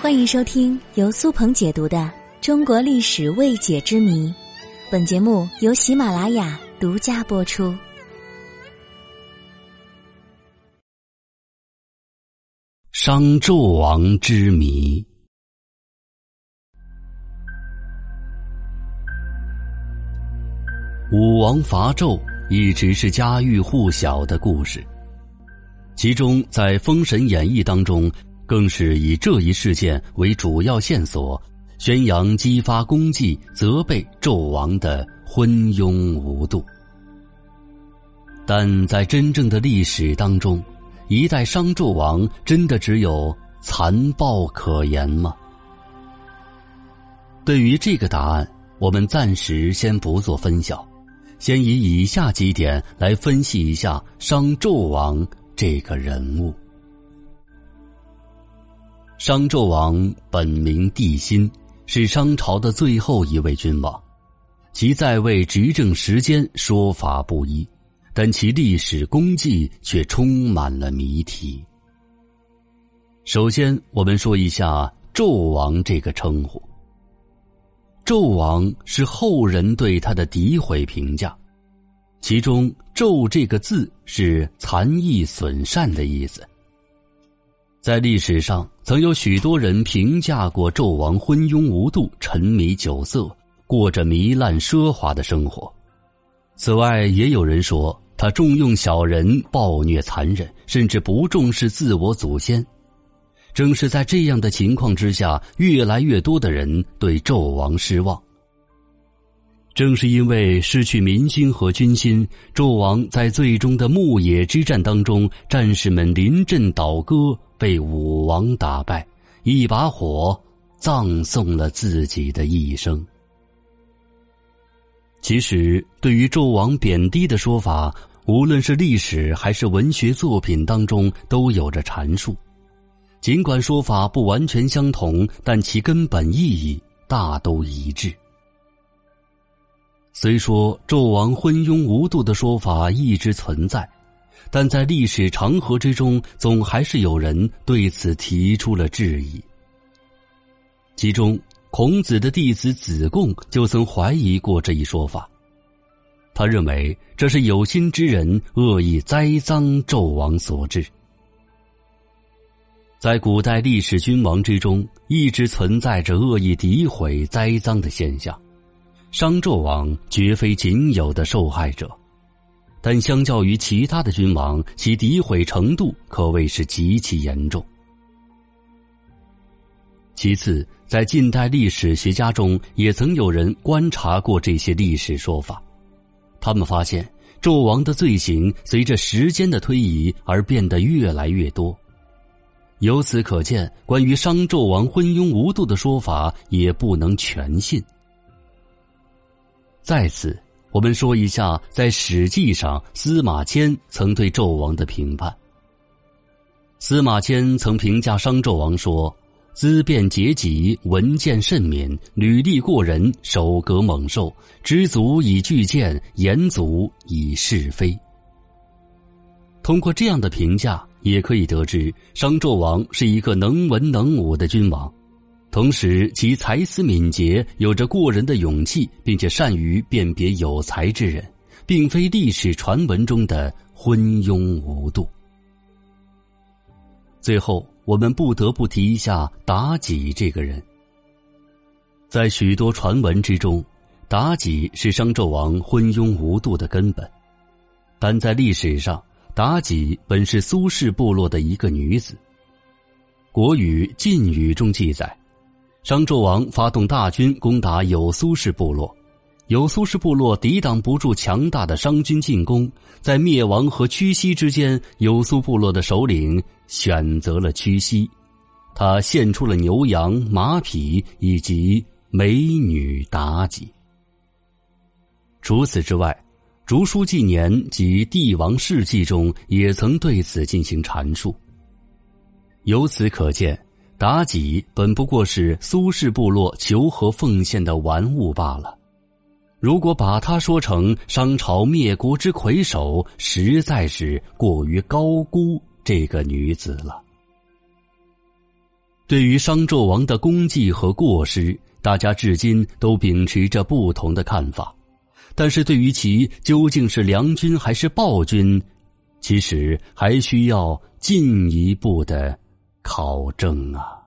欢迎收听由苏鹏解读的《中国历史未解之谜》，本节目由喜马拉雅独家播出。商纣王之谜。武王伐纣一直是家喻户晓的故事，其中在《封神演义》当中。更是以这一事件为主要线索，宣扬激发功绩，责备纣王的昏庸无度。但在真正的历史当中，一代商纣王真的只有残暴可言吗？对于这个答案，我们暂时先不做分晓，先以以下几点来分析一下商纣王这个人物。商纣王本名帝辛，是商朝的最后一位君王，其在位执政时间说法不一，但其历史功绩却充满了谜题。首先，我们说一下“纣王”这个称呼。纣王是后人对他的诋毁评价，其中“纣”这个字是残益损善的意思。在历史上，曾有许多人评价过纣王昏庸无度、沉迷酒色，过着糜烂奢华的生活。此外，也有人说他重用小人、暴虐残忍，甚至不重视自我祖先。正是在这样的情况之下，越来越多的人对纣王失望。正是因为失去民心和军心，纣王在最终的牧野之战当中，战士们临阵倒戈。被武王打败，一把火葬送了自己的一生。其实，对于纣王贬低的说法，无论是历史还是文学作品当中，都有着阐述。尽管说法不完全相同，但其根本意义大都一致。虽说纣王昏庸无度的说法一直存在。但在历史长河之中，总还是有人对此提出了质疑。其中，孔子的弟子子贡就曾怀疑过这一说法。他认为这是有心之人恶意栽赃纣王所致。在古代历史君王之中，一直存在着恶意诋毁、栽赃的现象，商纣王绝非仅有的受害者。但相较于其他的君王，其诋毁程度可谓是极其严重。其次，在近代历史学家中，也曾有人观察过这些历史说法，他们发现纣王的罪行随着时间的推移而变得越来越多。由此可见，关于商纣王昏庸无度的说法也不能全信。在此。我们说一下，在《史记》上，司马迁曾对纣王的评判。司马迁曾评价商纣王说：“资辩结己，文见甚敏，履历过人，手革猛兽，知足以拒谏，言足以是非。”通过这样的评价，也可以得知商纣王是一个能文能武的君王。同时，其才思敏捷，有着过人的勇气，并且善于辨别有才之人，并非历史传闻中的昏庸无度。最后，我们不得不提一下妲己这个人。在许多传闻之中，妲己是商纣王昏庸无度的根本，但在历史上，妲己本是苏氏部落的一个女子。《国语·晋语》中记载。商纣王发动大军攻打有苏氏部落，有苏氏部落抵挡不住强大的商军进攻，在灭亡和屈膝之间，有苏部落的首领选择了屈膝，他献出了牛羊、马匹以及美女妲己。除此之外，《竹书纪年》及《帝王世纪》中也曾对此进行阐述。由此可见。妲己本不过是苏氏部落求和奉献的玩物罢了，如果把她说成商朝灭国之魁首，实在是过于高估这个女子了。对于商纣王的功绩和过失，大家至今都秉持着不同的看法。但是对于其究竟是良君还是暴君，其实还需要进一步的考证啊。